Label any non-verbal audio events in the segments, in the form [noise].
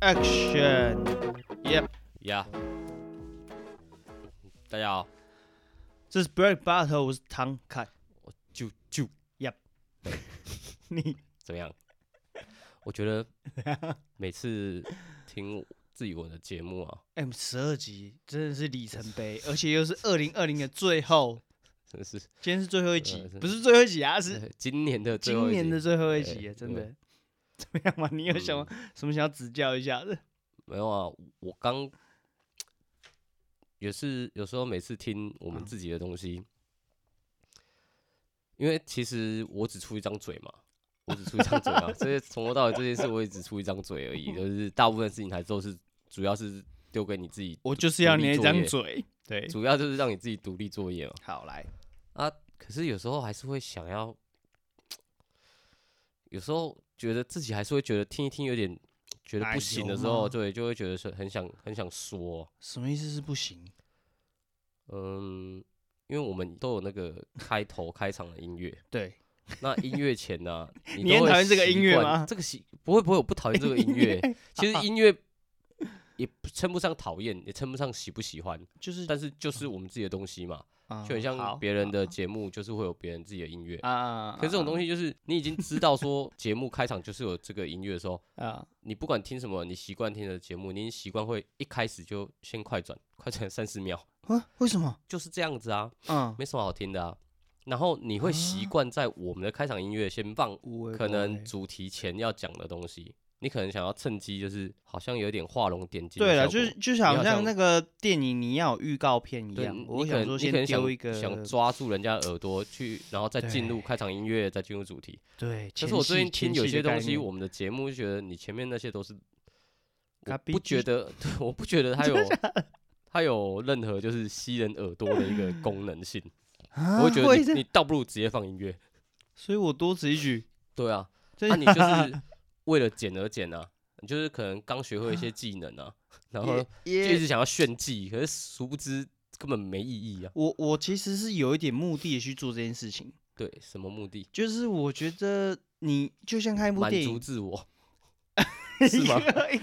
Action，Yep，呀，大家好，这是 Break Battle，我是唐凯，我就就 Yep，你怎么样？我觉得 [laughs] 每次听自己我的节目啊，M 十二集真的是里程碑，而且又是二零二零的最后，真的是。今天是最后一集，不是最后一集啊，是今年的今年的最后一集，真的。怎么样嘛？你有什么什么想要指教一下？的？没有啊，我刚也是有时候每次听我们自己的东西，因为其实我只出一张嘴嘛，我只出一张嘴啊，[laughs] 所以从头到尾这件事我也只出一张嘴而已，就是大部分事情还都是主要是丢给你自己。我就是要你一张嘴，对，主要就是让你自己独立作业嘛。好来啊，可是有时候还是会想要，有时候。觉得自己还是会觉得听一听有点觉得不行的时候，对，就会觉得是很想很想说。什么意思是不行？嗯，因为我们都有那个开头开场的音乐。对。[laughs] 那音乐前呢？你很讨厌这个音乐吗？这个喜不会不会，我不讨厌这个音乐。[laughs] 其实音乐也称不上讨厌，也称不上喜不喜欢。就是，但是就是我们自己的东西嘛。就很像别人的节目，就是会有别人自己的音乐啊。可是这种东西就是你已经知道说节目开场就是有这个音乐的时候 [laughs] 啊，你不管听什么，你习惯听的节目，你习惯会一开始就先快转，快转三十秒啊？为什么？就是这样子啊，嗯，没什么好听的啊。然后你会习惯在我们的开场音乐先放可能主题前要讲的东西。你可能想要趁机，就是好像有点画龙点睛。对了，就是就好像那个电影你要有预告片一样。我想说，先丢一个，想抓住人家耳朵去，然后再进入开场音乐，再进入主题。对。可是我最近听有些东西，我们的节目就觉得你前面那些都是，我不觉得，[laughs] 我不觉得它有它有任何就是吸人耳朵的一个功能性。我会觉得你倒不如直接放音乐。所以我多此一举。对啊，那你就是。为了减而减啊，你就是可能刚学会一些技能啊，[laughs] 然后就一直想要炫技，可是殊不知根本没意义啊。我我其实是有一点目的去做这件事情。对，什么目的？就是我觉得你就像看一部电影，满足自我，[laughs] 是吗？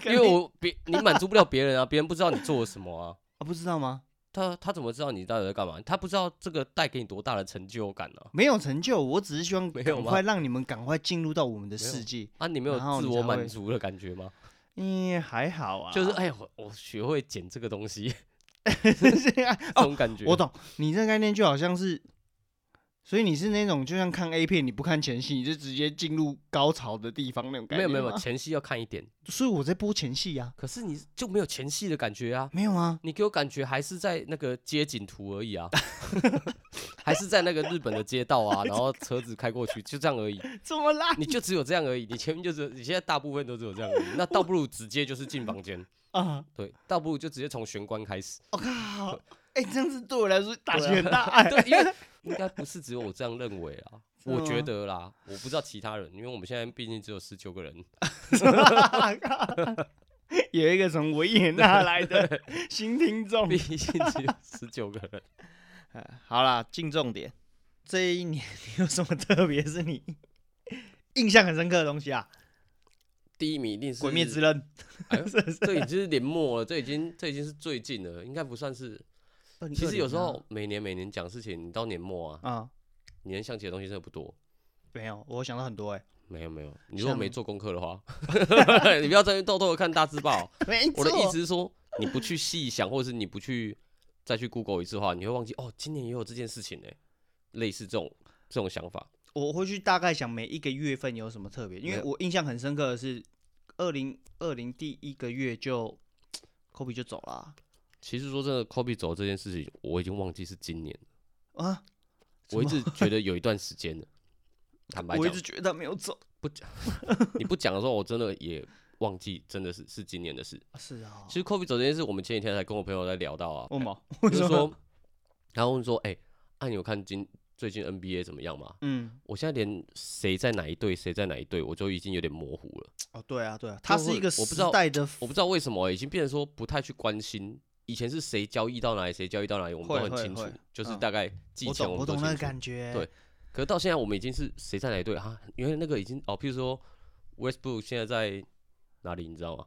因为我别你满足不了别人啊，别人不知道你做了什么啊。啊，不知道吗？他他怎么知道你到底在干嘛？他不知道这个带给你多大的成就感呢？没有成就，我只是希望赶快让你们赶快进入到我们的世界。啊，你没有自我满足的感觉吗？嗯，还好啊。就是哎我，我学会剪这个东西，[laughs] [laughs] 这种感觉。我懂，你这个概念就好像是。所以你是那种就像看 A 片，你不看前戏，你就直接进入高潮的地方那种感觉？没有没有，前戏要看一点。所以我在播前戏呀。可是你就没有前戏的感觉啊？没有啊？你给我感觉还是在那个街景图而已啊，[laughs] 还是在那个日本的街道啊，[laughs] 然后车子开过去，就这样而已。怎么啦？你就只有这样而已？你前面就是你现在大部分都只有这样而已。[laughs] 那倒不如直接就是进房间啊？对，倒不如就直接从玄关开始。我靠！哎，这样子对我来说打击很大。[laughs] 对，因为。应该不是只有我这样认为啊，[laughs] 我觉得啦，我不知道其他人，因为我们现在毕竟只有十九个人，[laughs] 有一个从维也纳来的新听众，毕竟只有十九个人。好啦，进重点，这一年你有什么特别是你印象很深刻的东西啊？第一名一定是《鬼灭之刃》，这已经是年末了，这已经这已经是最近了，应该不算是。其实有时候每年每年讲事情，你到年末啊，啊，你能想起的东西真的不多。没有，我想到很多哎。没有没有，你如果没做功课的话，[laughs] 你不要在那偷偷的看大字报。[laughs] 我的意思是说，你不去细想，或者是你不去再去 Google 一次的话，你会忘记哦，今年也有这件事情呢。类似这种这种想法，我会去大概想每一个月份有什么特别，因为我印象很深刻的是二零二零第一个月就 Kobe 就走了。其实说真的，Kobe 走这件事情，我已经忘记是今年了啊！我一直觉得有一段时间了。坦白讲，我一直觉得他没有走。不讲，[laughs] 你不讲的时候，我真的也忘记，真的是是今年的事。是啊。其实 Kobe 走这件事，我们前几天才跟我朋友在聊到啊。为什么？就是说，然后问说，哎，那你有看今最近 NBA 怎么样嘛？嗯，我现在连谁在哪一队，谁在哪一队，我就已经有点模糊了。哦，对啊，对啊，他是一个时代的，我不知道为什么已经变成说不太去关心。以前是谁交易到哪里，谁交易到哪里，我们都很清楚，就是大概季前我们都清楚。我懂那个感觉。对，可是到现在我们已经是谁在哪一队啊，因为那个已经哦，譬如说 Westbrook 现在在哪里，你知道吗？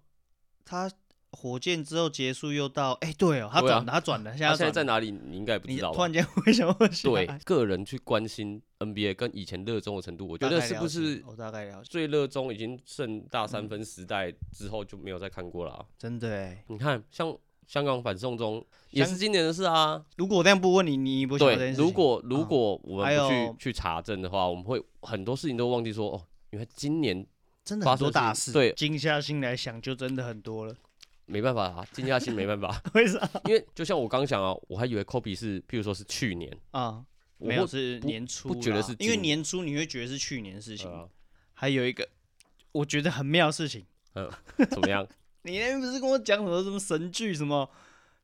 他。火箭之后结束又到，哎，对哦，他转他转了，现在现在在哪里？你应该不知道。突然间为什么会对个人去关心 NBA 跟以前热衷的程度，我觉得是不是？我大概了解。最热衷已经剩大三分时代之后就没有再看过了啊。真的哎，你看，像香港反送中也是今年的事啊。如果我这样不问你，你不晓得。如果如果我们不去去查证的话，我们会很多事情都忘记说哦，因为今年真的很多大事，对，静下心来想就真的很多了。没办法啊，静下心没办法。[laughs] 为啥？因为就像我刚讲啊，我还以为 Kobe 是，譬如说是去年啊，没有是年初，不觉得是，因为年初你会觉得是去年的事情。还有一个我觉得很妙的事情，嗯，怎么样？你那边不是跟我讲什么什么神剧什么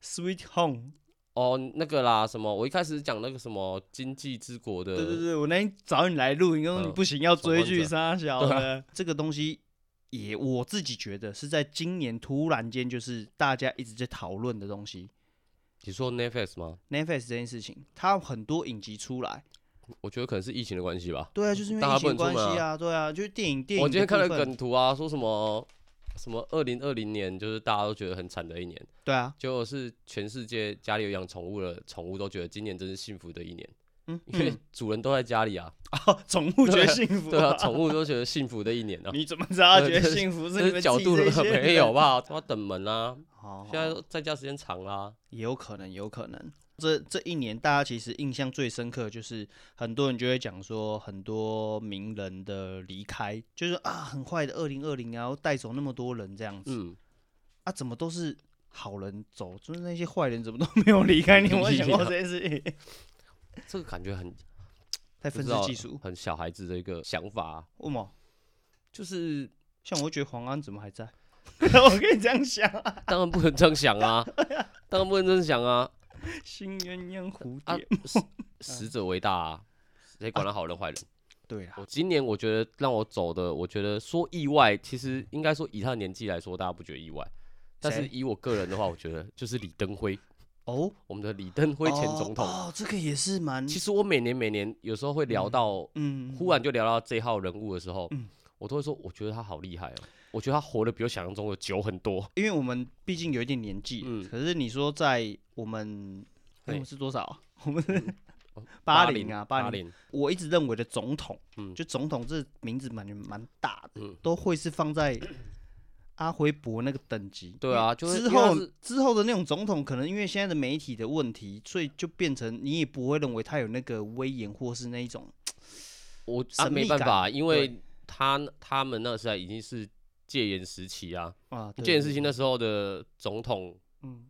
Sweet Home？哦，那个啦，什么？我一开始讲那个什么经济之国的，对对对，我那天找你来录，你说你不行，要追剧杀小的这个东西。也我自己觉得是在今年突然间，就是大家一直在讨论的东西。你说 Netflix 吗？Netflix 这件事情，它很多影集出来，我觉得可能是疫情的关系吧。对啊，就是因为疫情关系啊，对啊，就是电影电影。我今天看了梗图啊，说什么什么二零二零年就是大家都觉得很惨的一年。对啊，结果是全世界家里有养宠物的宠物都觉得今年真是幸福的一年。嗯，[laughs] 因为主人都在家里啊，哦，[laughs] 宠物觉得幸福，对啊，宠物都觉得幸福的一年啊。[laughs] 你怎么知道觉得幸福是你们角度没有吧？他等门啊，现在在家时间长啦，也有可能，有可能。这这一年，大家其实印象最深刻就是很多人就会讲说，很多名人的离开，就是啊，很坏的二零二零，然后带走那么多人这样子。嗯，啊，怎么都是好人走，就是那些坏人怎么都没有离开？你有没有想过 [laughs] 这件事情？[laughs] 这个感觉很 [tsk] 太分析技术，很小孩子的一个想法啊。为什么？就是像我会觉得黄安怎么还在？[laughs] 我跟你这样想啊，当然不能这样想啊，当然不能这样想啊。[laughs] 新鸳鸯蝴蝶，死者为大啊，谁管他好人坏人？对啊。我今年我觉得让我走的，我觉得说意外，其实应该说以他的年纪来说，大家不觉得意外。但是以我个人的话，我觉得就是李登辉。哦，我们的李登辉前总统哦，这个也是蛮……其实我每年每年有时候会聊到，嗯，忽然就聊到这一号人物的时候，嗯，我都会说，我觉得他好厉害哦，我觉得他活得比我想象中的久很多。因为我们毕竟有一点年纪，嗯，可是你说在我们，我们是多少？[laughs] 我们 [laughs] 八零啊，八零。我一直认为的总统，嗯，就总统这名字蛮蛮大的，嗯，都会是放在。阿辉伯那个等级，对啊，就是之后之后的那种总统，可能因为现在的媒体的问题，所以就变成你也不会认为他有那个威严或是那一种。我啊没办法，因为他他们那时候已经是戒严时期啊，啊，戒严时期那时候的总统，嗯，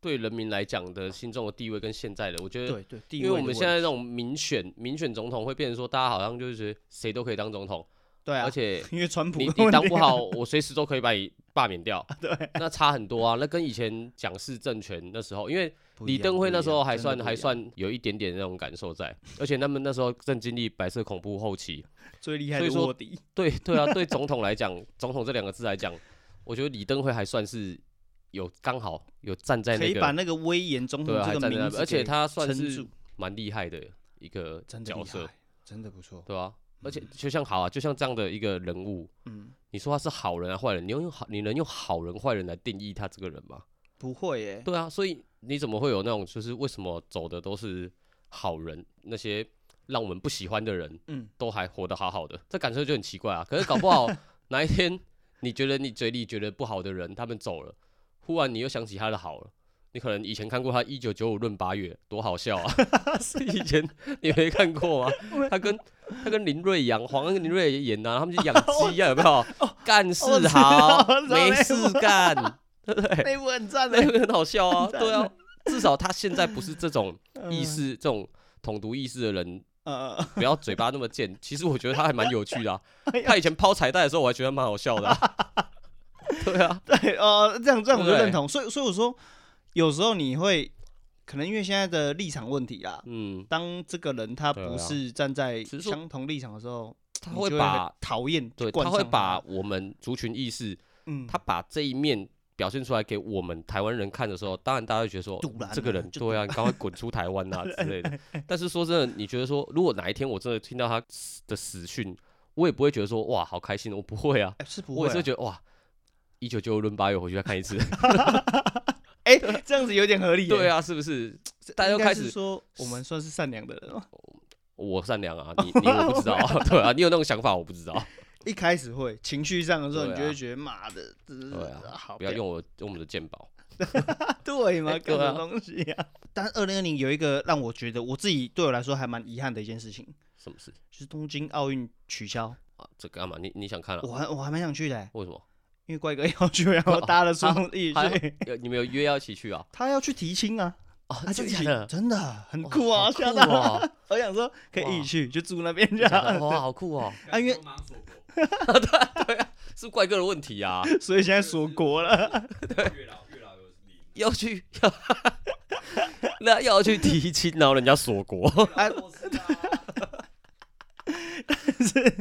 对人民来讲的心中的地位跟现在的，我觉得对对，因为我们现在这种民选民选总统会变成说，大家好像就是谁都可以当总统。对啊，而且 [laughs] 因为川普你你当不好，我随时都可以把你 [laughs] 罢免掉。对，那差很多啊。那跟以前蒋氏政权那时候，因为李登辉那时候还算还算有一点点那种感受在，而且他们那时候正经历白色恐怖后期，[laughs] 最厉害的卧底。对对啊，对总统来讲，总统这两个字来讲，我觉得李登辉还算是有刚好有站在那个，可以把那个威严总统这个名字，而且他算是蛮厉害的一个角色，真的不错，对吧？而且就像好啊，就像这样的一个人物，嗯，你说他是好人啊坏人？你用好，你能用好人坏人来定义他这个人吗？不会耶。对啊，所以你怎么会有那种就是为什么走的都是好人，那些让我们不喜欢的人，嗯，都还活得好好的，这感受就很奇怪啊。可是搞不好哪一天你觉得你嘴里觉得不好的人他们走了，忽然你又想起他的好了。你可能以前看过他一九九五论八月，多好笑啊！[laughs] 是以前 [laughs] 你没看过吗？他跟他跟林瑞阳、黄恩跟林瑞阳演啊，他们去养 [laughs] 鸡啊，有没有？干事好，没事干，对不对？那部很赞，那部很好笑啊！对啊，至少他现在不是这种意识、这种统独意识的人，不要嘴巴那么贱。其实我觉得他还蛮有趣的。他以前抛彩带的时候，我还觉得蛮好笑的。对啊，对哦，这样这样我就认同。所以所以我说。有时候你会可能因为现在的立场问题啦，嗯，当这个人他不是站在相同立场的时候，他会把讨厌，对，他会把我们族群意识，嗯，他把这一面表现出来给我们台湾人看的时候，当然大家会觉得说，这个人对啊，你赶快滚出台湾啊之类的。[laughs] 但是说真的，你觉得说，如果哪一天我真的听到他的死讯，我也不会觉得说，哇，好开心，我不会啊，是不会，我也是觉得哇，一九九五闰八月回去再看一次。[laughs] [laughs] 哎，这样子有点合理。对啊，是不是？大家都开始说我们算是善良的人了。我善良啊，你你我不知道。[laughs] 对啊，你有那种想法，我不知道。一开始会情绪上的时候，你就会觉得妈的，对啊，好，不要用我用我们的鉴宝。[laughs] 对吗？[laughs] 各种东西啊。但是二零二零有一个让我觉得我自己对我来说还蛮遗憾的一件事情。什么事？就是东京奥运取消啊？这干嘛？你你想看了？我还我还蛮想去的。为什么？因为怪哥要去，然后 [laughs] 搭了出一起去。你们有约要一起去啊？他要去提亲啊。他就一起，真的很酷啊！酷啊！[laughs] 我想说可以一起去，就住那边这样。哇，好酷哦！啊，因为 [laughs] 对对啊，是怪哥的问题啊，所以现在锁国了。对，要去要，那要去提亲，然后人家锁国。但是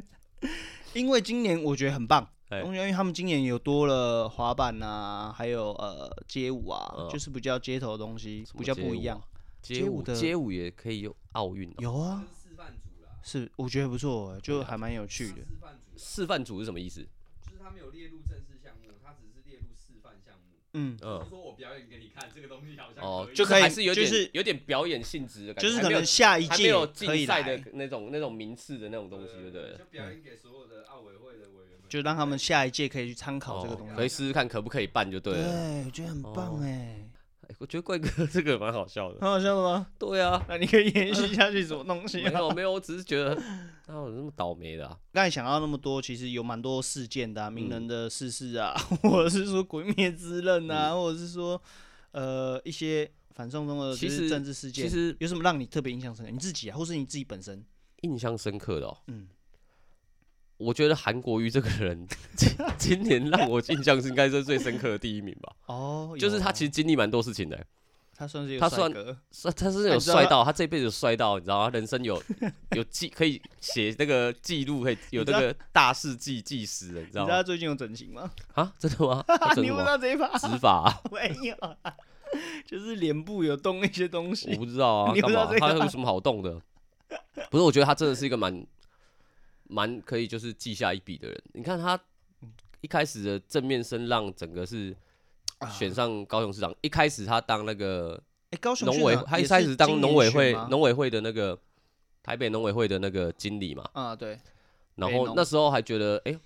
因为今年我觉得很棒。因为他们今年有多了滑板啊，还有呃街舞啊，就是比较街头的东西，比较不一样。街舞的街舞也可以有奥运？有啊，示范组啦是我觉得不错，就还蛮有趣的。示范组示范组是什么意思？就是他没有列入正式项目，他只是列入示范项目。嗯嗯，说我表演给你看，这个东西好像哦，就可以还是有点有点表演性质的感觉，就是可能下一届可以赛的那种那种名次的那种东西，对不对？就表演给所有的奥委会的。就让他们下一届可以去参考这个东西，可以试试看可不可以办就对了。对，我觉得很棒哎。我觉得怪哥 [laughs] 这个蛮好笑的。很好笑的吗？对啊，那你可以延续下去什么东西？[laughs] 没有没有，我只是觉得哪有那么倒霉的。刚才想到那么多，其实有蛮多事件的，名人的逝世啊，[laughs] 或者是说《鬼灭之刃》啊，或者是说呃一些反送中的其实政治事件。其实有什么让你特别印象深刻？你自己啊，或是你自己本身印象深刻的？哦。嗯。我觉得韩国瑜这个人，[laughs] 今今年让我印象是应该是最深刻的第一名吧。哦，就是他其实经历蛮多事情的。他算是他算算他是有帅到，他这辈子帅到，你知道吗？人生有 [laughs] 有记可以写那个记录，可以有那个大事记记时的，你知道吗？他最近有整形吗？[laughs] 啊，真的吗？你不知道这一把？植发？没有，就是脸部有动一些东西。我不知道啊，干嘛？他有什么好动的？不是，我觉得他真的是一个蛮。蛮可以，就是记下一笔的人。你看他一开始的正面声浪，整个是选上高雄市长。啊、一开始他当那个农委，他一开始当农委会农委会的那个台北农委会的那个经理嘛。啊，对。然后那时候还觉得，哎、欸，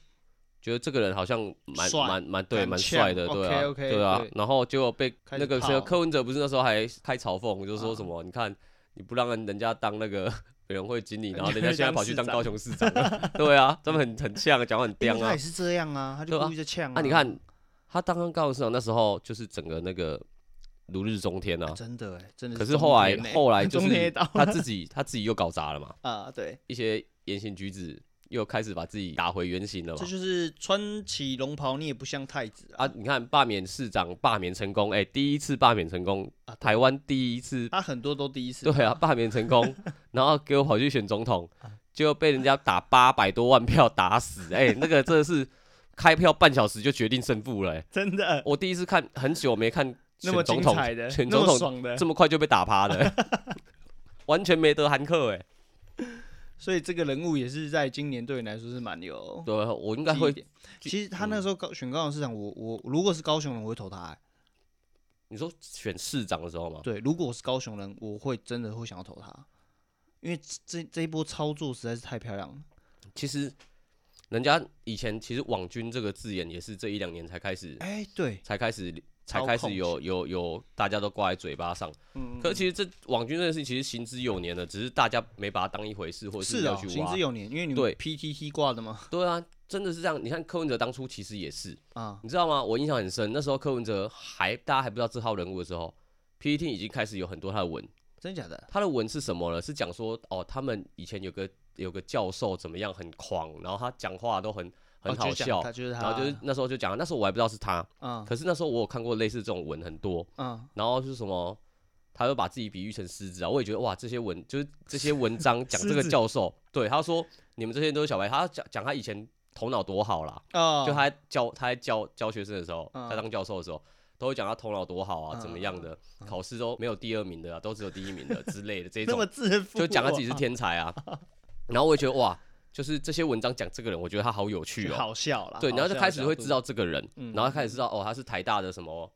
觉得这个人好像蛮蛮蛮对，蛮帅的，对啊，对啊。然后结果被那个谁柯文哲不是那时候还开嘲讽，就是说什么，你看你不让人家当那个。委员会经理，然后人家现在跑去当高雄市长了，[laughs] 对啊，他们很很呛，讲话很刁啊。他也是这样啊，他就故意在呛啊。啊，你看他当上高雄市长那时候，就是整个那个如日中天啊，真的哎，真的。可是后来后来就是 [laughs] 他自己他自己又搞砸了嘛。啊，对，一些言行举止。又开始把自己打回原形了嘛？这就是穿起龙袍，你也不像太子啊！啊你看罢免市长，罢免成功，哎、欸，第一次罢免成功，啊、台湾第一次，他很多都第一次，对啊，罢免成功，[laughs] 然后给我跑去选总统，就被人家打八百多万票打死，哎、欸，那个真的是开票半小时就决定胜负了、欸，真的，我第一次看很久没看 [laughs] 选总统的，选总统这么快就被打趴了，[laughs] 完全没得韩克，哎。所以这个人物也是在今年对你来说是蛮有对，我应该会。其实他那时候高选高雄市长，我我如果是高雄人，我会投他、欸。你说选市长的时候吗？对，如果我是高雄人，我会真的会想要投他，因为这这一波操作实在是太漂亮了。其实人家以前其实“网军”这个字眼也是这一两年才开始，哎、欸，对，才开始。才开始有有有，大家都挂在嘴巴上。嗯，可是其实这网军这件事情其实行之有年了，只是大家没把它当一回事，或者是要去挖。行之有年，因为你们 PTT 挂的吗？[laughs] 对啊，真的是这样。你看柯文哲当初其实也是啊，你知道吗？我印象很深，那时候柯文哲还大家还不知道这号人物的时候，PTT 已经开始有很多他的文。真假的？他的文是什么呢？是讲说哦，他们以前有个有个教授怎么样很狂，然后他讲话都很。很好笑，然后就是那时候就讲，那时候我还不知道是他，嗯，可是那时候我有看过类似这种文很多，嗯，然后是什么，他就把自己比喻成狮子啊，我也觉得哇，这些文就是这些文章讲这个教授，对他说你们这些人都是小白，他讲讲他以前头脑多好啦，就他教他在教教学生的时候，他当教授的时候，都会讲他头脑多好啊，怎么样的，考试都没有第二名的啊，都只有第一名的之类的这 [laughs] 种，就讲他自己是天才啊，[laughs] 然后我也觉得哇。就是这些文章讲这个人，我觉得他好有趣哦，好笑啦。对，然后就开始会知道这个人，然后开始知道哦，他是台大的什么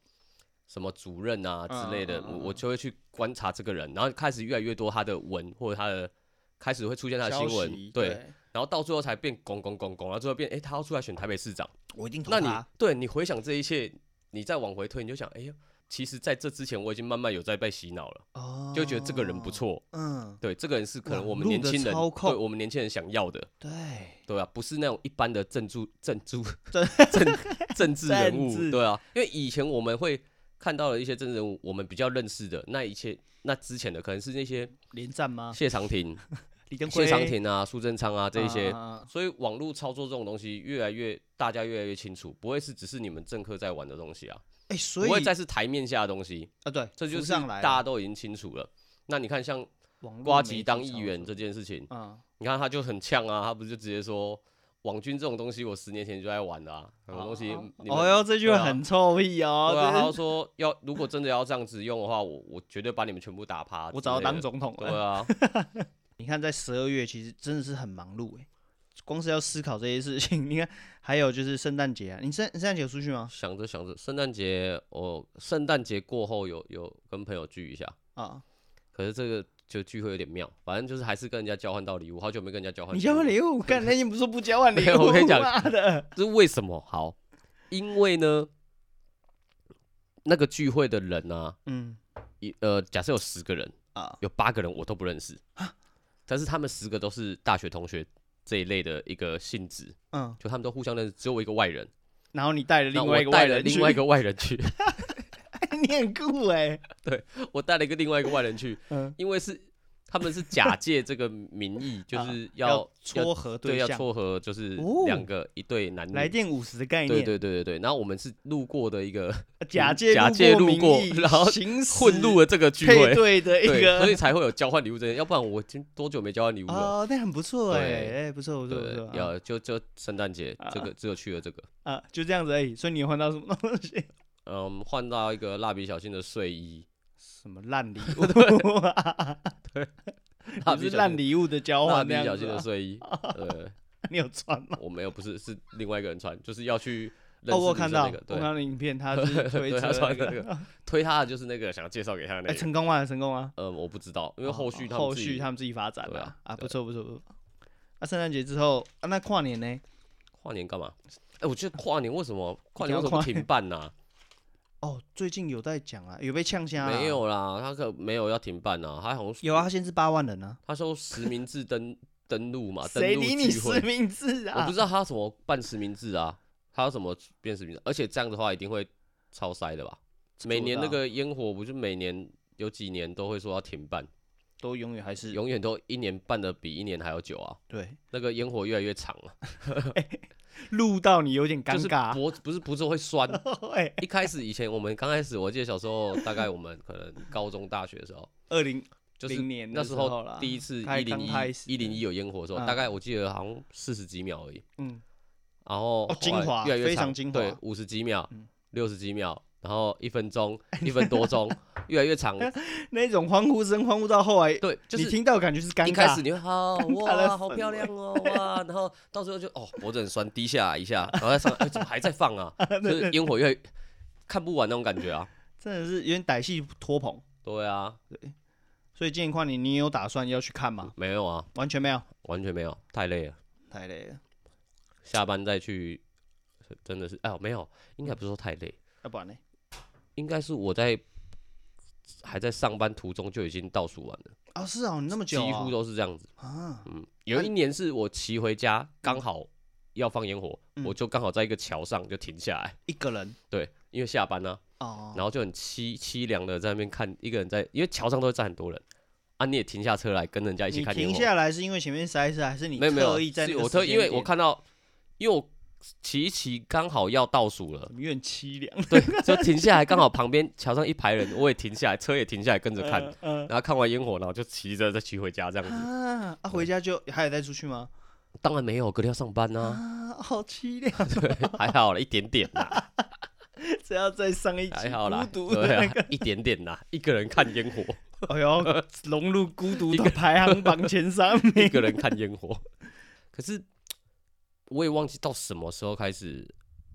什么主任啊之类的，我我就会去观察这个人，然后开始越来越多他的文或者他的开始会出现他的新闻，对，然后到最后才变拱拱拱拱，然后最后变哎，他要出来选台北市长，我一定投他。那你对你回想这一切，你再往回推，你就想，哎呀。其实，在这之前，我已经慢慢有在被洗脑了，哦，就觉得这个人不错，嗯，对，这个人是可能我们年轻人，对，我们年轻人想要的，对，对啊，不是那种一般的政治政治政政治人物，[laughs] 对啊，因为以前我们会看到的一些政治人物，我们比较认识的那一切，那之前的可能是那些连战吗？谢长廷、[laughs] 谢长廷啊，苏贞昌啊这一些，所以网络操作这种东西越来越大家越来越清楚，不会是只是你们政客在玩的东西啊。哎，所以不会再是台面下的东西啊，对，这就是大家都已经清楚了。那你看，像瓜吉当议员这件事情，你看他就很呛啊，他不是就直接说网军这种东西，我十年前就在玩的啊，什么东西？哦哟，这句话很臭屁哦。对啊，他说要如果真的要这样子用的话，我我绝对把你们全部打趴。我早要当总统了。对啊，[laughs] 你看在十二月其实真的是很忙碌哎。光是要思考这些事情，[laughs] 你看，还有就是圣诞节啊，你圣圣诞节有出去吗？想着想着，圣诞节我圣诞节过后有有跟朋友聚一下啊，可是这个就聚会有点妙，反正就是还是跟人家交换到礼物，好久没跟人家交换。你交换礼物？刚才你不是说不交换礼物？我跟你讲的，这是为什么？好，因为呢，那个聚会的人啊，嗯，一呃，假设有十个人啊，有八个人我都不认识啊，但是他们十个都是大学同学。这一类的一个性质，嗯，就他们都互相认识，只有我一个外人。然后你带了另外一个外人，另外一个外人去，[laughs] 你很酷哎！对，我带了一个另外一个外人去，嗯，因为是。他们是假借这个名义，[laughs] 就是要撮合对象，要撮合，就是两个一对男女。来电五十的概念。对对对对对。然后我们是路过的一个假借假借路过，然后混入了这个聚会，对的一个，所以才会有交换礼物这些。要不然我已经多久没交换礼物了？哦，那很不错哎，哎，不错不错不错。要就就圣诞节这个只有去了这个啊，就这样子而已。所以你换到什么东西？[laughs] 嗯，换到一个蜡笔小新的睡衣。什么烂礼物？[laughs] 对，[laughs] 是烂礼物的交换。蜡笔小新的睡衣，[laughs] 对，你有穿吗？我没有，不是，是另外一个人穿，就是要去。哦，我看到，我看到影片，他是推他穿那个，推他的就是那个想要介绍给他的那个。成功吗？成功吗？呃，我不知道，因为后续后续他们自己发展的啊，不错不错不错。那圣诞节之后啊，那跨年呢？跨年干嘛？哎，我觉得跨年为什么跨年为什么停办呢？哦，最近有在讲啊，有被呛声啊？没有啦，他可没有要停办啊，他好像有啊，他现在是八万人啊。他说实名制登 [laughs] 登录嘛，谁理你实名制啊？我不知道他怎么办实名制啊，他要怎么变实名制？而且这样的话一定会超塞的吧？每年那个烟火不是每年有几年都会说要停办，都永远还是永远都一年办的比一年还要久啊？对，那个烟火越来越长了。[laughs] [laughs] 录到你有点尴尬，脖子不是不是会酸。[laughs] 一开始以前我们刚开始，我记得小时候大概我们可能高中大学的时候，二零就是年那时候第一次一零一一零一有烟火的时候，大概我记得好像四十几秒而已。嗯，然后精华越来越长，对，五十几秒，六十几秒。然后一分钟，[laughs] 一分多钟，越来越长。[laughs] 那种欢呼声，欢呼到后来，对，就是你听到感觉是尴尬。一开始你会好哇，好漂亮哦哇，然后到最后就哦脖子很酸，低下来一下，然后再上，哎怎么还在放啊？[laughs] 就是烟火越看不完那种感觉啊，真的是有点歹戏拖棚。对啊，对。所以今年跨年你有打算要去看吗？没有啊，完全没有，完全没有，太累了，太累了。下班再去，真的是哎呦没有，应该不是说太累，要不然呢？应该是我在还在上班途中就已经倒数完了啊！是啊，你那么久，几乎都是这样子啊。嗯，有一年是我骑回家，刚好要放烟火，我就刚好在一个桥上就停下来，一个人。对，因为下班呢，哦，然后就很凄凄凉的在那边看一个人在，因为桥上都会站很多人啊，你也停下车来跟人家一起看烟火。停下来是因为前面塞车，还是你特意在？我特因为我看到，因为我骑一骑刚好要倒数了，有点凄凉。对，就停下来，刚好旁边桥上一排人，我也停下来，车也停下来跟着看，[laughs] 然后看完烟火，然后就骑着再骑回家这样子。啊，啊，回家就还有带出去吗？当然没有，隔天要上班呢。啊，好凄凉。[laughs] 对，还好了，一点点啦。[laughs] 只要再上一集，还好啦，对啊，一点点啦，一个人看烟火。哎呦，融入孤独的排行榜前三名，一个人看烟火。可是。我也忘记到什么时候开始，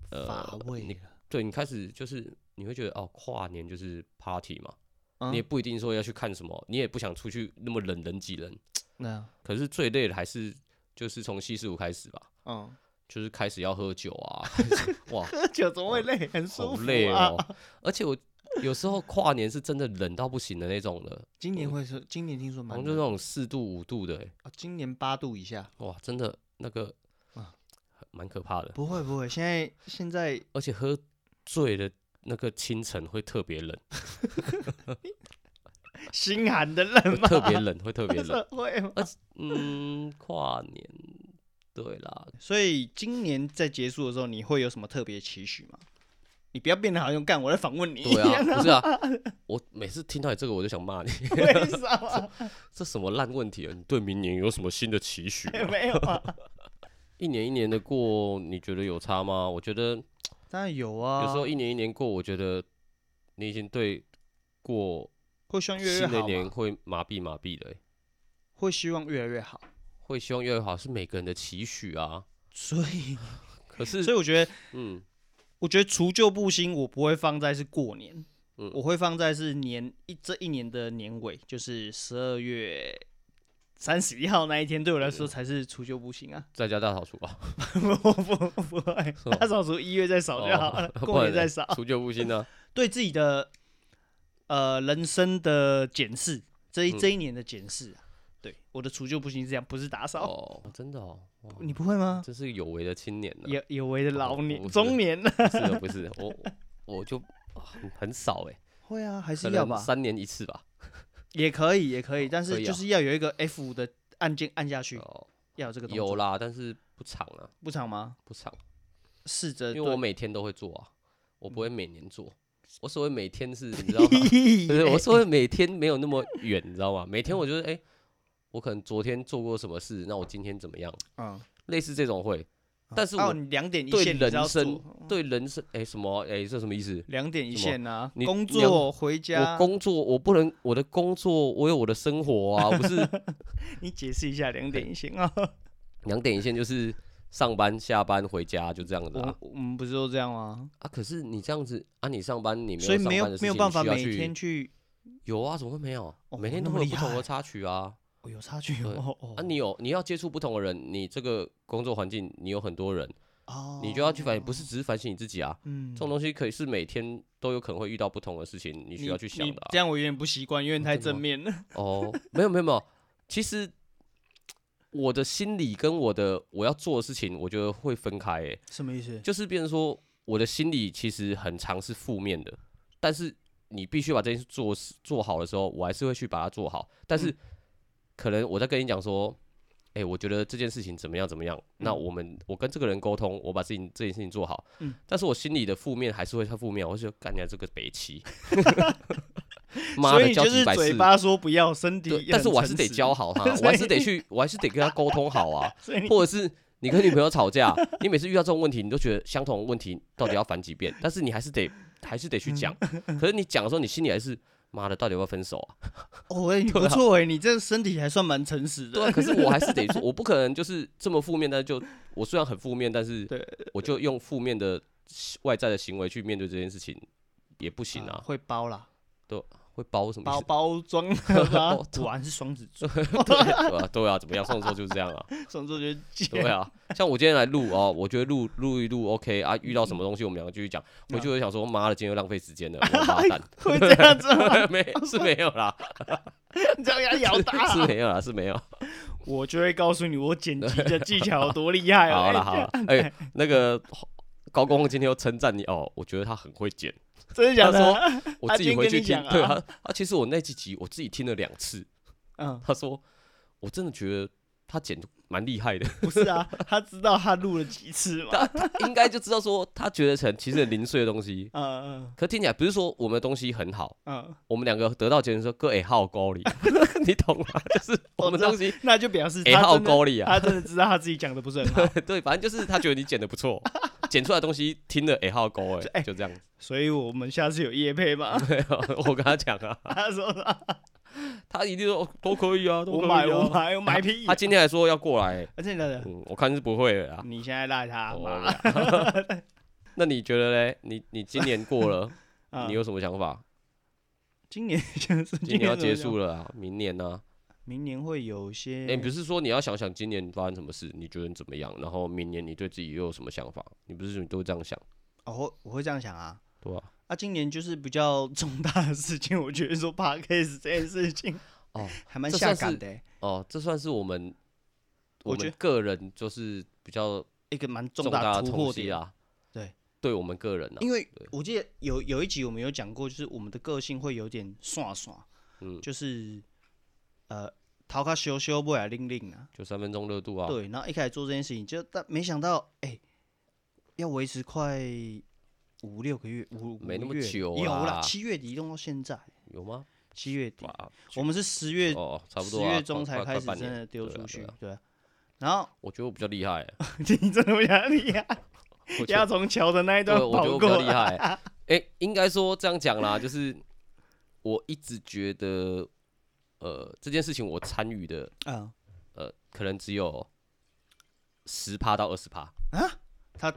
呃，乏味了。对，你开始就是你会觉得哦，跨年就是 party 嘛，嗯、你也不一定说要去看什么，你也不想出去那么冷人挤人。那可是最累的还是就是从西四五开始吧，嗯，就是开始要喝酒啊，[laughs] 哇，喝酒怎么会累？很舒服、累哦。而且我有时候跨年是真的冷到不行的那种的。[laughs] 今年会是今年听说蛮，就那种四度五度的、欸，啊，今年八度以下，哇，真的那个。蛮可怕的，不会不会，现在现在，[laughs] 而且喝醉的那个清晨会特别冷，[laughs] 心寒的冷吗？特别冷，会特别冷，[laughs] 会吗？嗯，跨年，对啦，所以今年在结束的时候，你会有什么特别期许吗？你不要变得好像干我在访问你，对啊，不是啊，我每次听到你这个，我就想骂你，为什么？这什么烂问题啊？你对明年有什么新的期许？没有啊。一年一年的过，你觉得有差吗？我觉得当然有啊。有时候一年一年过，我觉得你已经对过会希望越来越好，新的一年会麻痹麻痹的、欸。会希望越来越好，会希望越来越好，是每个人的期许啊。所以，可是，所以我觉得，嗯，我觉得除旧布新，我不会放在是过年，嗯，我会放在是年一这一年的年尾，就是十二月。三十一号那一天对我来说才是除旧布新啊，在家大扫除吧。[laughs] 不不不会，大扫除一月再扫就好了，[laughs] 过年再扫。除旧布新呢？[laughs] 对自己的呃人生的检视，这一这一年的检视。对，我的除旧布新是这样，不是打扫。哦，真的哦，你不会吗？这是有为的青年，有有为的老年中年啊。是的，不是我我就很很少哎。会啊，还是要吧，三年一次吧。也可以，也可以，但是就是要有一个 F 的按键按下去，要有这个动作。有啦，但是不长啊。不长吗？不长。试着，因为我每天都会做啊，我不会每年做。我所谓每天是，[laughs] 你知道吗？不是，我所谓每天没有那么远，你知道吗？每天我觉得，哎，我可能昨天做过什么事，那我今天怎么样？嗯，类似这种会。但是我两点一线，对人生，对人生，哎，什么？哎，这什么意思？两点一线啊！工作回家，我工作，我不能，我的工作，我有我的生活啊，不是？[laughs] 你解释一下两点一线啊？[laughs] 两点一线就是上班、下班、回家，就这样子啊。我们不是都这样吗？啊，可是你这样子啊，你上班你没有，所以没有没有办法每天去。有啊，怎么会没有？每天都会有不同的插曲啊。有差距哦。啊，你有你要接触不同的人，你这个工作环境你有很多人。哦，你就要去反省，不是只是反省你自己啊。嗯，这种东西可以是每天都有可能会遇到不同的事情，你需要去想的。这样我有点不习惯，因为太正面了。[laughs] 哦，没有没有没有，其实我的心理跟我的我要做的事情，我觉得会分开。诶，什么意思？就是变成说，我的心理其实很常是负面的，但是你必须把这件事做做好的时候，我还是会去把它做好。但是可能我在跟你讲说。哎，我觉得这件事情怎么样怎么样？那我们我跟这个人沟通，我把事情这件事情做好。嗯，但是我心里的负面还是会太负面，我就干掉这个北齐，[laughs] [laughs] 妈的就是嘴巴说不要，身体，但是我还是得教好他，[laughs] 我还是得去，我还是得跟他沟通好啊。或者是你跟女朋友吵架，你每次遇到这种问题，你都觉得相同的问题到底要烦几遍，但是你还是得还是得去讲。可是你讲的时候，你心里还是。妈的，到底要不要分手啊？哦，哎，[laughs] 不错哎，你这身体还算蛮诚实的。对，可是我还是得 [laughs] 说，我不可能就是这么负面，但是就我虽然很负面，但是我就用负面的外在的行为去面对这件事情，也不行啊。会包啦，对。会包什么？包 [laughs] 包装吗？果然是双子座。[laughs] 对啊，对啊，怎么样？双子座就是这样啊。[laughs] 双子座就对啊，像我今天来录哦，我觉得录录一录 OK 啊，遇到什么东西我们两个继续讲。我就会想说，妈的，今天又浪费时间了，王八蛋。会这样子吗？没是没有啦，你这样牙咬大是没有啦，是没有。我就会告诉你，我剪辑的技巧有多厉害。好了好了，哎，那个高公今天又称赞你哦，我觉得他很会剪。[laughs] 真的假的？他说 [laughs] 我自己回去听，对他，他其实我那几集我自己听了两次。嗯，他说我真的觉得他剪蛮厉害的。[laughs] 不是啊，他知道他录了几次嘛？他他应该就知道说，他觉得成其实很零碎的东西。[laughs] 嗯嗯。可听起来不是说我们的东西很好。嗯。我们两个得到结论说，各爱好高里，[laughs] 你懂吗？就是我们东西，那就表示爱好高里啊。他真的知道他自己讲的不是很好。对，反正就是他觉得你剪的不错，剪出来的东西听了爱好高哎，就这样。所以我们下次有夜配吗？对啊，我跟他讲啊，他说。[laughs] 他一定说都可以啊，都可以我买我买我买屁！他今天还说要过来，真的，我看是不会的啊。你现在赖他，[laughs] 那你觉得嘞？你你今年过了，[laughs] 你有什么想法？今年就是今年要结束了啊，明年呢？明年会有些。哎，不是说你要想想今年发生什么事，你觉得怎么样？然后明年你对自己又有什么想法？你不是说你都会这样想？哦，我会这样想啊。对啊。啊，今年就是比较重大的事情，我觉得说 Podcast 这件事情 [laughs] 哦，还蛮下感的哦。这算是我们，我们个人就是比较一个蛮重大的突破点啊。对，对我们个人啊，因为我记得有有一集我们有讲过，就是我们的个性会有点耍耍，嗯，就是呃，逃卡修修不来令令啊，就三分钟热度啊。对，然后一开始做这件事情，就但没想到，哎，要维持快。五六个月，五没那么久有啦，七月底用到现在，有吗？七月底，我们是十月哦，差不多十月中才开始真的丢出去，对。然后我觉得我比较厉害，[laughs] 你真的比较厉害，[laughs] 要从桥的那一段我觉得我比较厉害。[laughs] 哎，应该说这样讲啦，就是我一直觉得，呃，这件事情我参与的，嗯，呃，可能只有十趴到二十趴。啊，他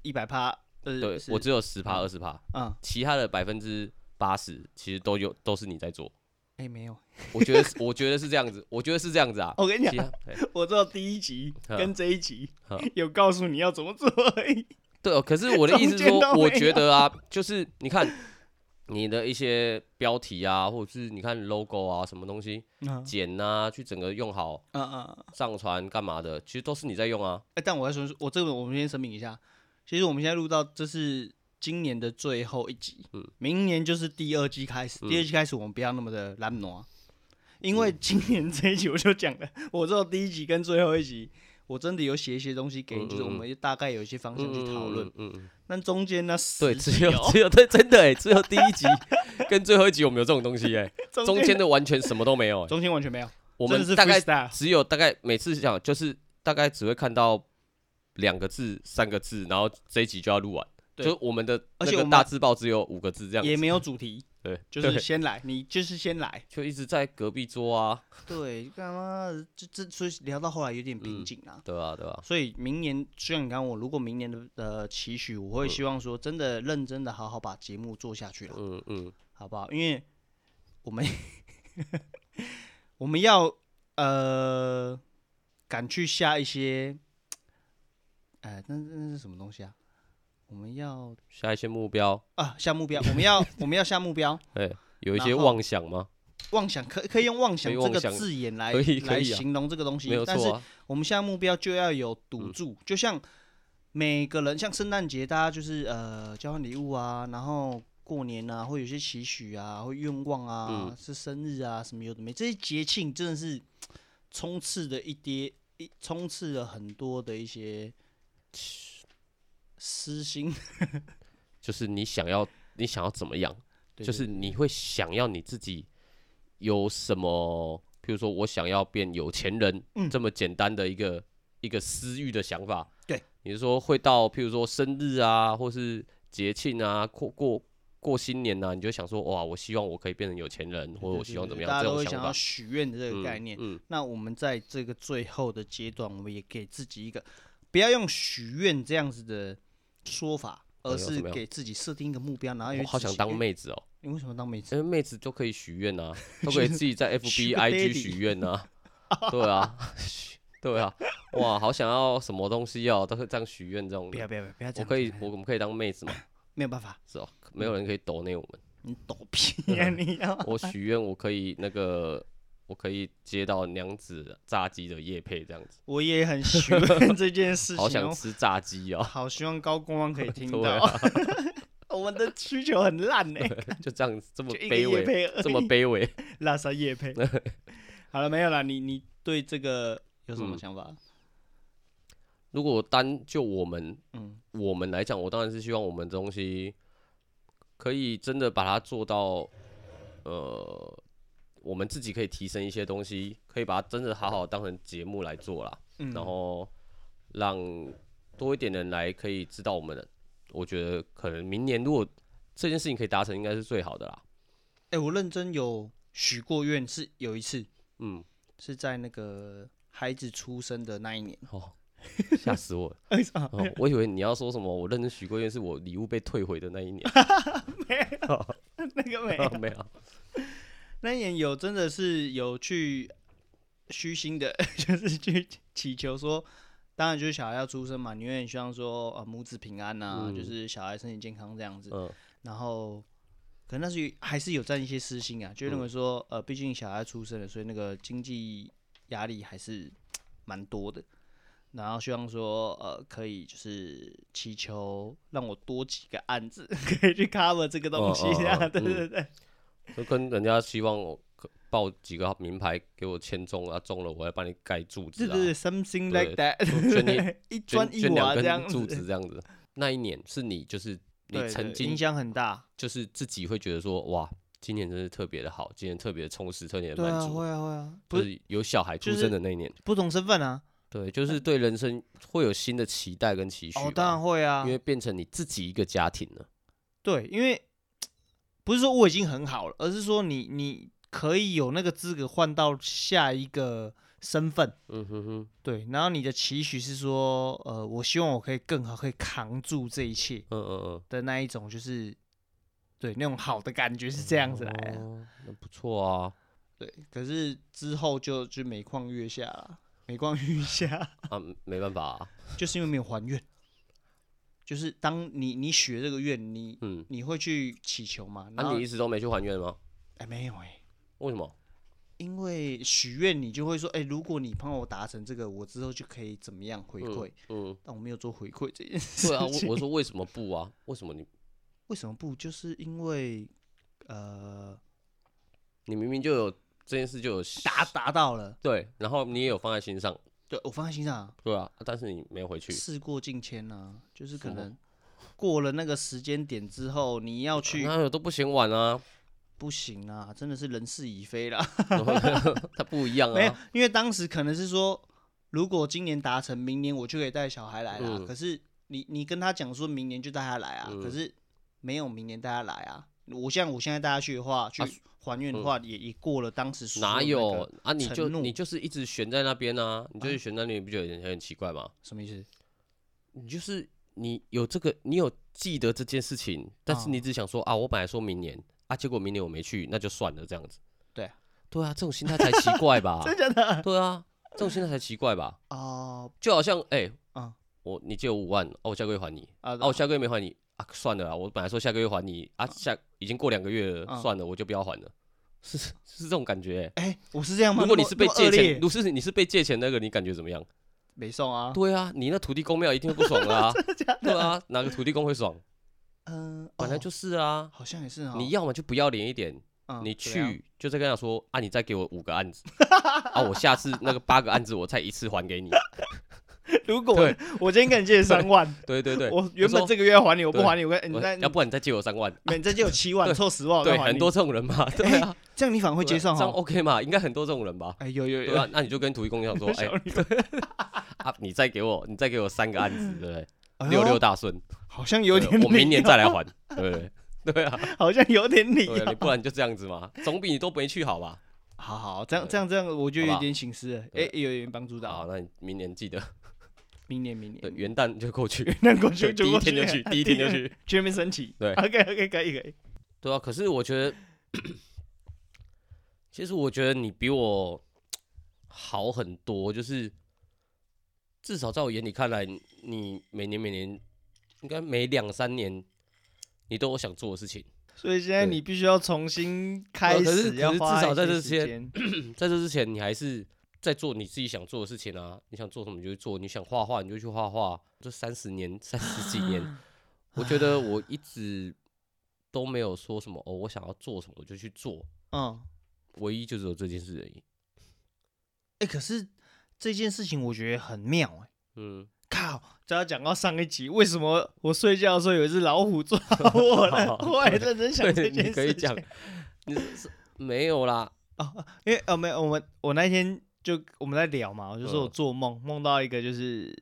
一百趴。对，我只有十趴二十趴，嗯，其他的百分之八十其实都有都是你在做。哎，没有，我觉得 [laughs] 我觉得是这样子，我觉得是这样子啊。我跟你讲，我知道第一集 [laughs] 跟这一集 [laughs] 有告诉你要怎么做而已。对哦，可是我的意思是说，我觉得啊，就是你看你的一些标题啊，或者是你看 logo 啊，什么东西剪啊，去整个用好，嗯嗯，上传干嘛的，其实都是你在用啊。哎，但我要说，我这个我们先声明一下。其实我们现在录到这是今年的最后一集，嗯，明年就是第二季开始。第二季开始我们不要那么的懒惰，因为今年这一集我就讲了，我知道第一集跟最后一集，我真的有写一些东西给你，就是我们大概有一些方向去讨论，嗯嗯。但中间呢，对，只有只有对，真的哎，只有第一集 [laughs] 跟最后一集我们有这种东西哎，中间的完全什么都没有，中间完全没有。我们大概只有大概每次讲就是大概只会看到。两个字、三个字，然后这一集就要录完。对就我们的而那个大字报只有五个字，这样也没有主题。对，就是先来，你就是先来，就一直在隔壁桌啊。对，干嘛？这这所以聊到后来有点瓶颈啊。对啊，对啊。所以明年，就像你刚我，如果明年的呃期许，我会希望说，真的认真的好好把节目做下去了。嗯嗯，好不好？因为我们 [laughs] 我们要呃敢去下一些。哎，那那是什么东西啊？我们要下一些目标啊，下目标，我们要我们要下目标。[laughs] 哎，有一些妄想吗？妄想可可以用妄想这个字眼来来形容这个东西，但是我们现在目标就要有赌注，就像每个人，像圣诞节，大家就是呃交换礼物啊，然后过年啊，会有些期许啊，会愿望啊，是生日啊，什么有的没，这些节庆真的是充斥的一跌一充斥了很多的一些。私心，[laughs] 就是你想要，你想要怎么样？对对对，就是你会想要你自己有什么？譬如说我想要变有钱人，嗯、这么简单的一个一个私欲的想法。对，你是说会到譬如说生日啊，或是节庆啊，过过过新年啊，你就想说哇，我希望我可以变成有钱人，或者我希望怎么样？大家都会想要许愿的这个概念。嗯，嗯，那我们在这个最后的阶段，我们也给自己一个。不要用许愿这样子的说法，而是给自己设定一个目标，然后我好想当妹子哦。你为什么当妹子？因为妹子就可以许愿啊，[laughs] 都可以自己在 FB、IG 许愿啊。[laughs] 对啊，[laughs] 对啊，哇，好想要什么东西哦，都是这样许愿这种。不要不要不要。我可以，我们可以当妹子吗？[coughs] 没有办法，是哦，没有人可以抖内我们。你抖屁呀你要！我许愿我可以那个。我可以接到娘子炸鸡的夜配这样子，我也很喜欢这件事 [laughs] 情。好想吃炸鸡哦！好希望高光可以听 [laughs] 到。[laughs] 我们的需求很烂呢，就这样子这么卑微，这么卑微。拉萨夜配。好了，没有了。你你对这个有什么想法？嗯、如果单就我们，嗯，我们来讲，我当然是希望我们的东西可以真的把它做到，呃，我们自己可以提升一些东西，可以把它真的好好当成节目来做啦，嗯、然后让多一点人来可以知道我们的。我觉得可能明年如果这件事情可以达成，应该是最好的啦。哎、欸，我认真有许过愿，是有一次，嗯，是在那个孩子出生的那一年。哦，[laughs] 吓死我了！哦，我以为你要说什么，我认真许过愿，是我礼物被退回的那一年。[laughs] 没有，那个没有，没有。那一年有真的是有去虚心的，[laughs] 就是去祈求说。当然就是小孩要出生嘛，你永远希望说呃母子平安呐、啊，嗯、就是小孩身体健康这样子。嗯、然后可能那是还是有占一些私心啊，就认为说呃毕竟小孩出生了，所以那个经济压力还是蛮多的。然后希望说呃可以就是祈求让我多几个案子 [laughs] 可以去 cover 这个东西这样，哦哦哦、对对对。就跟人家希望我。报几个名牌给我签中啊，中了我要帮你盖柱子啊，对对对，something like that，[laughs] 一砖一瓦这样柱子这样子。那一年是你就是你曾经影响很大，就是自己会觉得说哇，今年真是特别的好，今年特别充实，特别的满足。会啊会啊，不是有小孩出生的那一年，不同身份啊。对，就是对人生会有新的期待跟期许。哦，当然会啊，因为变成你自己一个家庭了。对，因为不是说我已经很好了，而是说你你。可以有那个资格换到下一个身份，嗯哼哼，对。然后你的期许是说，呃，我希望我可以更好，可以扛住这一切，嗯嗯嗯的那一种，就是，对，那种好的感觉是这样子来的，哦、那不错啊。对，可是之后就就每况愈下了，每况愈下 [laughs] 啊，没办法、啊，就是因为没有还愿。就是当你你许这个愿，你嗯，你会去祈求吗？那、啊、你一直都没去还愿吗？哎、欸，没有哎、欸。为什么？因为许愿，你就会说，哎、欸，如果你帮我达成这个，我之后就可以怎么样回馈、嗯？嗯，但我没有做回馈这件事。对啊，我我说为什么不啊？为什么你？[laughs] 为什么不？就是因为，呃，你明明就有这件事就有达达到了，对，然后你也有放在心上，对我放在心上，对啊，但是你没有回去。事过境迁啊，就是可能过了那个时间点之后，你要去，那都不嫌晚啊。不行啊，真的是人事已非了。[laughs] [laughs] 他不一样啊，没有，因为当时可能是说，如果今年达成，明年我就可以带小孩来了。嗯、可是你你跟他讲说明年就带他来啊，嗯、可是没有明年带他来啊。我像我现在带他去的话，去还愿的话，也也过了当时哪有啊？你就你就是一直悬在那边啊，你就是悬在那边，不觉得很奇怪吗？什么意思？你就是你有这个，你有记得这件事情，但是你只想说啊，我本来说明年。啊！结果明年我没去，那就算了，这样子。对，对啊，这种心态才奇怪吧？[laughs] 真的假的？对啊，这种心态才奇怪吧？哦，就好像哎，我你借我五万，哦，我下个月还你。啊，我下个月没还你，啊，算了啊，我本来说下个月还你，啊，下已经过两个月了，算了，我就不要还了。是是这种感觉。哎，我是这样吗？如果你是被借钱，如果是你是被借钱那个，你感觉怎么样？没送啊。对啊，你那土地公庙一定会不爽啊。[laughs] 对啊，哪个土地公会爽？嗯，本来就是啊，好像也是啊。你要么就不要脸一点，你去就再跟他说啊，你再给我五个案子 [laughs] 啊，我下次那个八个案子我再一次还给你。[laughs] 如果我今天跟你借三万，[laughs] 对对对，我原本这个月要还你，我不还你，我跟你再，要不然你再借我三万，你再借我七万，[laughs] 凑十万，对，很多这种人嘛，对啊，这样你反而会接受，这样 OK 嘛？应该很多这种人吧？哎，有有有，那你就跟土地公讲说，哎，啊，你再给我，你再给我三个案子，对不对？六六大顺，好像有点。我明年再来还，对不对对啊，好像有点理。你不然就这样子嘛，总比你都没去好吧？好好，这样这样这样，我就有点心思了。哎，有点帮助到。好，那你明年记得，明年明年对元旦就过去，[laughs] 元旦过去就第一天就去，第一天就去，全面升旗。对，OK OK，可以可以。对啊，可是我觉得，[clears throat] 其实我觉得你比我好很多，就是。至少在我眼里看来，你每年每年应该每两三年，你都有想做的事情。所以现在你必须要重新开始。可是，可是至少在这之前，[clears throat] 在这之前，你还是在做你自己想做的事情啊！你想做什么你就去做，你想画画你就去画画。这三十年、三十几年，我觉得我一直都没有说什么哦，我想要做什么我就去做。[laughs] 嗯，唯一就只有这件事而已。哎，可是。这件事情我觉得很妙哎、欸。嗯，靠，只要讲到上一集，为什么我睡觉的时候有一只老虎抓我了？[laughs] 我还认真想这件事情。可以讲，你是没有啦。哦，因为哦没有，我们我那天就我们在聊嘛，我就说我做梦梦到一个，就是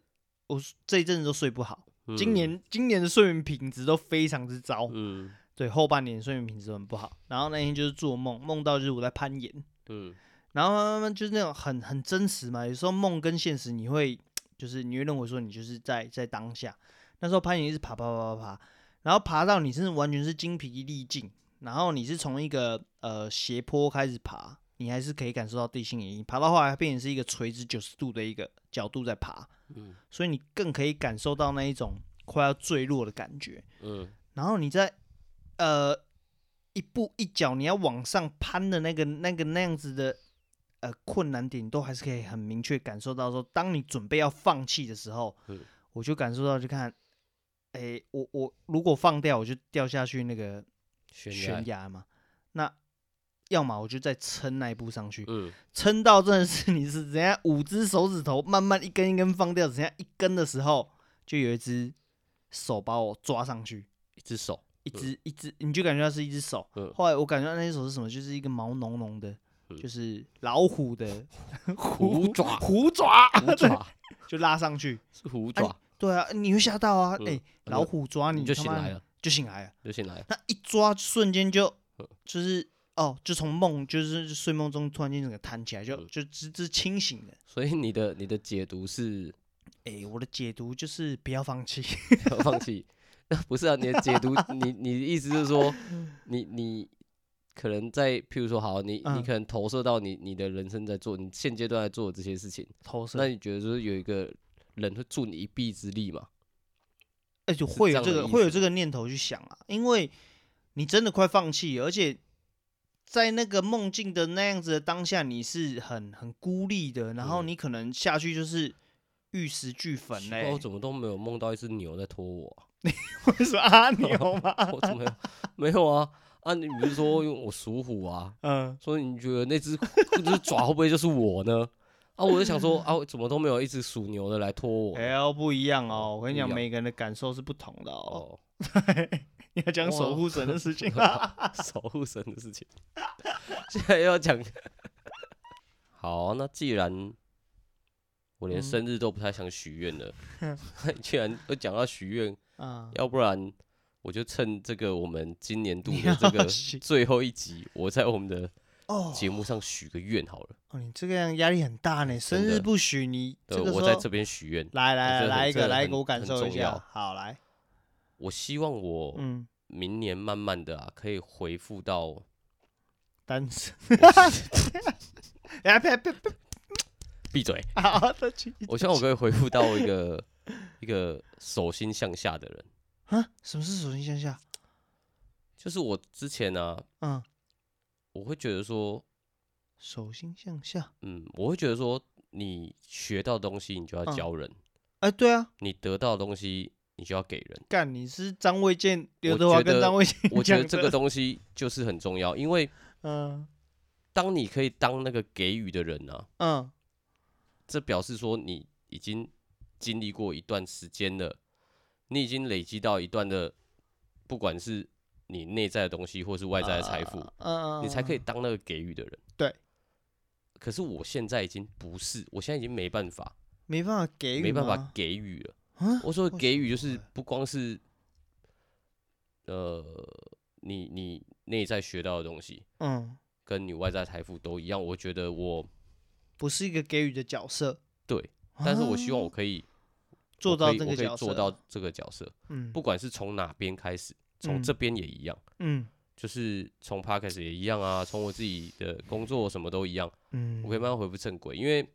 我这一阵子都睡不好，嗯、今年今年的睡眠品质都非常之糟。嗯。对，后半年睡眠品质很不好，然后那天就是做梦，梦到就是我在攀岩，嗯，然后慢慢就是那种很很真实嘛，有时候梦跟现实你会就是你会认为说你就是在在当下，那时候攀岩一直爬爬爬爬爬，然后爬到你真的完全是精疲力尽，然后你是从一个呃斜坡开始爬，你还是可以感受到地心引力，爬到后来变成是一个垂直九十度的一个角度在爬，嗯，所以你更可以感受到那一种快要坠落的感觉，嗯，然后你在。呃，一步一脚，你要往上攀的那个、那个、那样子的呃困难点，都还是可以很明确感受到说，当你准备要放弃的时候，嗯、我就感受到，就看，哎、欸，我我如果放掉，我就掉下去那个悬崖嘛。那要么我就再撑那一步上去，撑、嗯、到真的是你是人家五只手指头慢慢一根一根放掉，只剩下一根的时候，就有一只手把我抓上去，一只手。一只一只，你就感觉它是一只手。后来我感觉到那只手是什么？就是一个毛浓浓的，就是老虎的虎 [laughs] 爪，[laughs] 虎爪，虎爪，[laughs] 就拉上去。是虎爪。对啊，你会吓到啊！哎，老虎抓你，就醒来了，就醒来了，就醒来了。那一抓，瞬间就就是哦，就从梦，就是睡梦中突然间整个弹起来，就就直直清醒的。[laughs] 所以你的你的解读是，哎，我的解读就是不要放弃，[laughs] 不要放弃。那不是啊，你的解读，你你的意思是说，你你可能在，譬如说，好，你你可能投射到你你的人生在做，你现阶段在做的这些事情，投射。那你觉得说有一个人会助你一臂之力吗？哎，就会有这个会有这个念头去想啊，因为你真的快放弃，而且在那个梦境的那样子的当下，你是很很孤立的，然后你可能下去就是玉石俱焚嘞。我怎么都没有梦到一只牛在拖我啊？[laughs] 你会说阿牛 [laughs] 吗？我怎么没有啊？啊，你比如说我属虎啊，[laughs] 嗯，所以你觉得那只那只爪会不会就是我呢？啊，我就想说啊，怎么都没有一只属牛的来拖我？哎哦，不一样哦！我跟你讲，每个人的感受是不同的哦。你要讲守护神的事情啊？守护神的事情，现在要讲。好，那既然。我连生日都不太想许愿了，嗯、居然都讲到许愿，嗯、要不然我就趁这个我们今年度的这个 [laughs] 最后一集，我在我们的节目上许个愿好了。哦，你这个样压力很大呢，生日不许你这个。我在这边许愿，来来来，来一个，来一个，我感受一下。好，来，我希望我明年慢慢的啊，可以回复到单身。[laughs] 闭嘴！我希望我可以回复到一个一个手心向下的人。啊？什么是手心向下？就是我之前呢，嗯，我会觉得说，手心向下，嗯，我会觉得说，你学到东西，你就要教人。哎，对啊，你得到的东西，你就要给人。干，你是张卫健、刘德华跟张卫健，我觉得这个东西就是很重要，因为，[laughs] 嗯，当你可以当那个给予的人呢，嗯。这表示说你已经经历过一段时间了，你已经累积到一段的，不管是你内在的东西，或是外在的财富，你才可以当那个给予的人。对。可是我现在已经不是，我现在已经没办法，没办法给予，没办法给予了。我说给予就是不光是，呃，你你内在学到的东西，嗯，跟你外在财富都一样。我觉得我。不是一个给予的角色，对，但是我希望我可以做到这个角色，我可以做到这个角色，嗯，不管是从哪边开始，从这边也一样，嗯，就是从 Podcast 也一样啊，从我自己的工作什么都一样，嗯，我可以慢慢恢复正轨，因为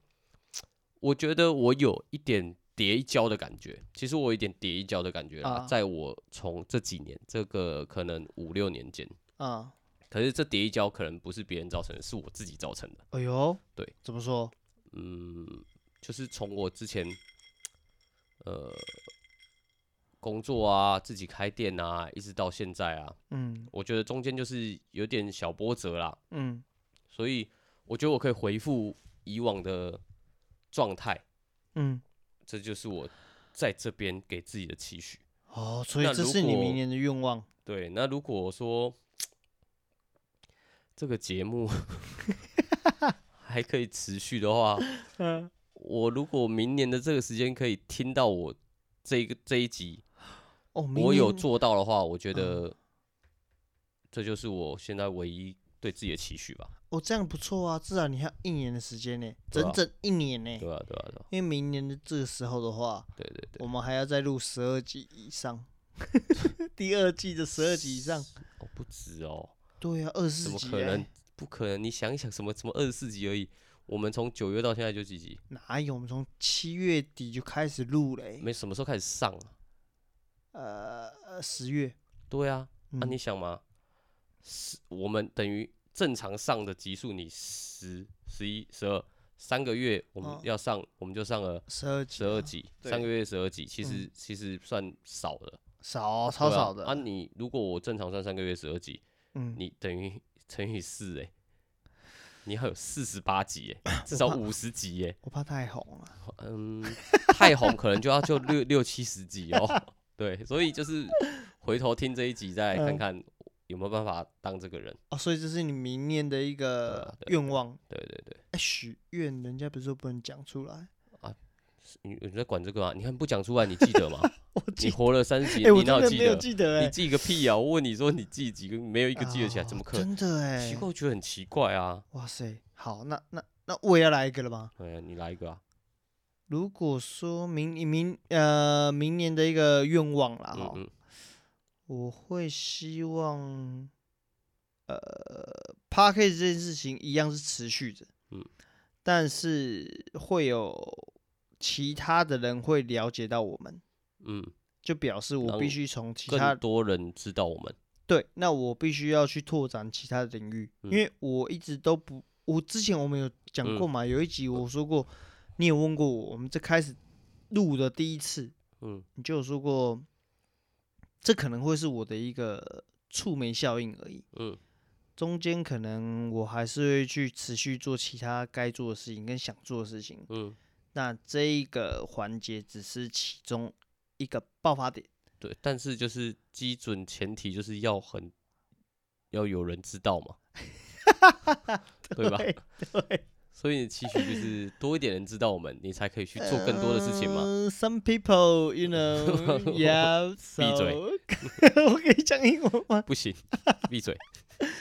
我觉得我有一点跌一跤的感觉，其实我有一点跌一跤的感觉啊，在我从这几年，这个可能五六年间啊。可是这跌一跤可能不是别人造成的，是我自己造成的。哎呦，对，怎么说？嗯，就是从我之前，呃，工作啊，自己开店啊，一直到现在啊，嗯，我觉得中间就是有点小波折啦，嗯，所以我觉得我可以回复以往的状态，嗯，这就是我在这边给自己的期许。哦，所以这是你明年的愿望。对，那如果说这个节目 [laughs] 还可以持续的话，[laughs] 嗯，我如果明年的这个时间可以听到我这个这一集，哦，我有做到的话，我觉得这就是我现在唯一对自己的期许吧。哦，这样不错啊，至少你还有一年的时间呢，整整一年呢。对啊，对啊，对啊。因为明年的这个时候的话，对对对，我们还要再录十二集以上，[laughs] 第二季的十二集以上。[laughs] 哦，不止哦。对啊，二十四集。怎么可能？不可能！你想一想，什么什么二十四集而已。我们从九月到现在就几集？哪有？我们从七月底就开始录嘞。没什么时候开始上啊？呃，十月。对啊，那你想嘛，是我们等于。正常上的集数，你十、十一、十二三个月，我们要上，我们就上了十二十二集，三个月十二集，其实其实算少的，少超少的。啊！你如果我正常算三个月十二集，嗯，你等于乘以四，哎，你还有四十八集，哎，至少五十集，哎，我怕太红了，[laughs] 嗯，太红可能就要就六六七十集哦，[laughs] 对，所以就是回头听这一集再看看。有没有办法当这个人？哦，所以这是你明年的一个愿望。对对对。哎，许愿人家不是说不能讲出来啊？你你在管这个啊？你看不讲出来，你记得吗？[laughs] 我你活了三十年，你哪记得？记得你记个屁啊！我问你说，你记几个？没有一个记得起来，怎么可能？真的哎，奇怪，我觉得很奇怪啊。哇塞，好，那那那我也要来一个了吗？对，你来一个啊。如果说明明呃明年的一个愿望啦，哈。我会希望，呃，Podcast 这件事情一样是持续着，嗯，但是会有其他的人会了解到我们，嗯，就表示我必须从其他更多人知道我们，对，那我必须要去拓展其他的领域，嗯，因为我一直都不，我之前我们有讲过嘛，嗯，有一集我说过，你有问过我，我们这开始录的第一次，嗯，你就有说过。这可能会是我的一个触媒效应而已。嗯，中间可能我还是会去持续做其他该做的事情跟想做的事情。嗯，那这一个环节只是其中一个爆发点。对，但是就是基准前提就是要很要有人知道嘛，[laughs] 对吧？对。所以期许就是多一点人知道我们，你才可以去做更多的事情嘛。Uh, some people, you know, [laughs] yeah. 闭嘴！[laughs] 我可以讲英文吗？不行，闭嘴！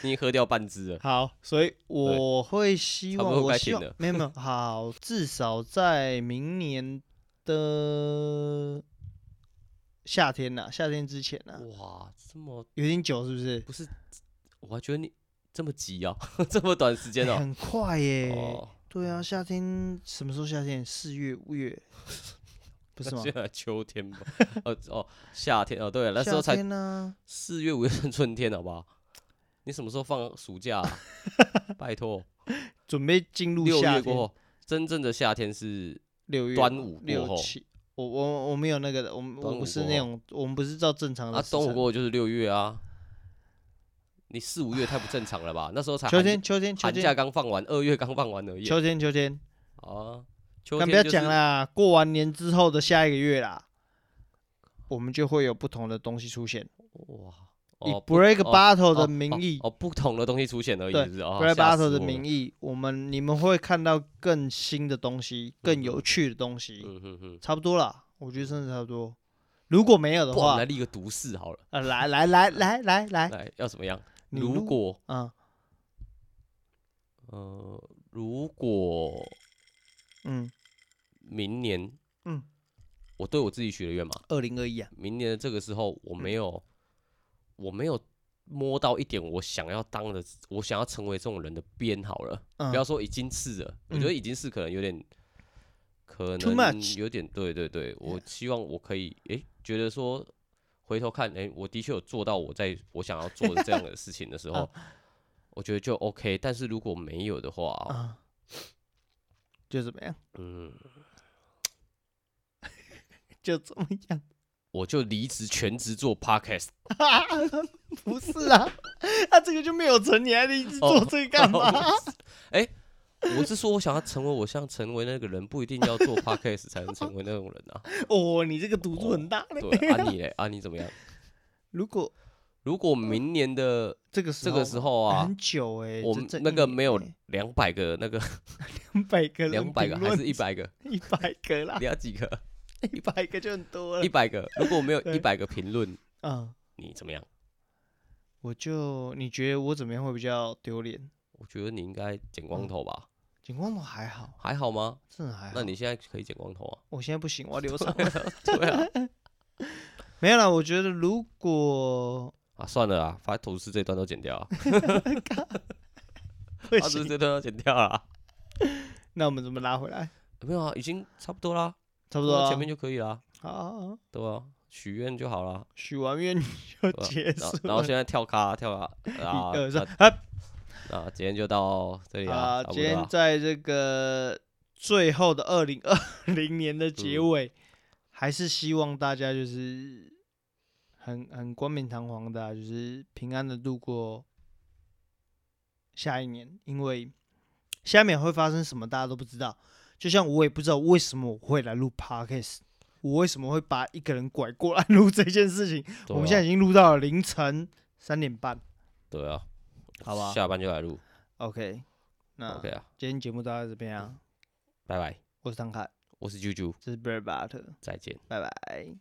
你喝掉半支了。好，所以我会希望，我希望没有没有 [laughs] 好，至少在明年的夏天呐，夏天之前呐。哇，这么有点久是不是？不是，我还觉得你。这么急啊？[laughs] 这么短时间哦？很快耶！哦、对啊，夏天什么时候夏天？四月、五月，[laughs] 不是吗？现在秋天吧？哦哦，夏天哦，对，那时候才四月、五月份春天，好不好？你什么时候放暑假、啊？[laughs] 拜托，准备进入六月过后，真正的夏天是六月端午过后。我我我没有那个的，我们我不是那种，我们不是照正常的。啊，端午过后就是六月啊。你四五月太不正常了吧？那时候才秋天，秋天，寒假刚放完，二月刚放完而已。秋天，秋天，啊，秋天不要讲啦，过完年之后的下一个月啦，我们就会有不同的东西出现。哇，以 Break Battle 的名义，哦，不同的东西出现而已。对，Break Battle 的名义，我们你们会看到更新的东西，更有趣的东西。嗯哼哼，差不多了，我觉得真的差不多。如果没有的话，来立个毒誓好了。呃，来来来来来来，来要怎么样？如果，嗯，呃，如果，嗯，明年，嗯，我对我自己许的愿嘛，二零二一啊，明年的这个时候，我没有，我没有摸到一点我想要当的，我想要成为这种人的边好了，不要说已经是了，我觉得已经是可能有点，可能有点，对对对，我希望我可以，诶，觉得说。回头看，哎、欸，我的确有做到我在我想要做的这样的事情的时候，[laughs] 啊、我觉得就 OK。但是如果没有的话，啊、就怎么样？嗯，[laughs] 就怎么样？我就离职全职做 Podcast。[laughs] 不是啊，他、啊、这个就没有成，你还离职做这个干嘛？哎、哦哦欸，我是说，我想要成为我想成为那个人，不一定要做 [laughs] podcast 才能成为那种人啊。哦，你这个赌注很大。对，啊你嘞？啊你怎么样？[laughs] 如果如果明年的这个这个时候啊，很久哎，我们那个没有两百个那个两百个 [laughs] 两百个还是一百个？一百个啦。你要几个？一百个就很多了。一百个，如果没有一百个评论，嗯，你怎么样？我就你觉得我怎么样会比较丢脸？我觉得你应该剪光头吧。剪光头还好，还好吗？真的还好。那你现在可以剪光头啊？我现在不行，我要留长。[laughs] 对啊，[laughs] 没有啦。我觉得如果啊，算了啊，把头饰这段都剪掉啊。把吐司这段都剪掉啊。[laughs] 那我们怎么拉回来？没有啊，已经差不多啦，差不多前面就可以啦。好，对啊？许愿就好了，许完愿就结束。然后现在跳咖跳卡，啊，一二三，那今天就到这里啊。今天在这个最后的二零二零年的结尾，还是希望大家就是很很冠冕堂皇的，就是平安的度过下一年。因为下面会发生什么，大家都不知道。就像我也不知道为什么我会来录 Podcast。我为什么会把一个人拐过来 [laughs] 录这件事情？啊、我们现在已经录到了凌晨三点半。对啊，好吧，下班就来录。OK，那 OK 啊，今天节目到这边啊，拜拜。我是唐凯，我是啾啾，这是 Bird Butter，再见，拜拜。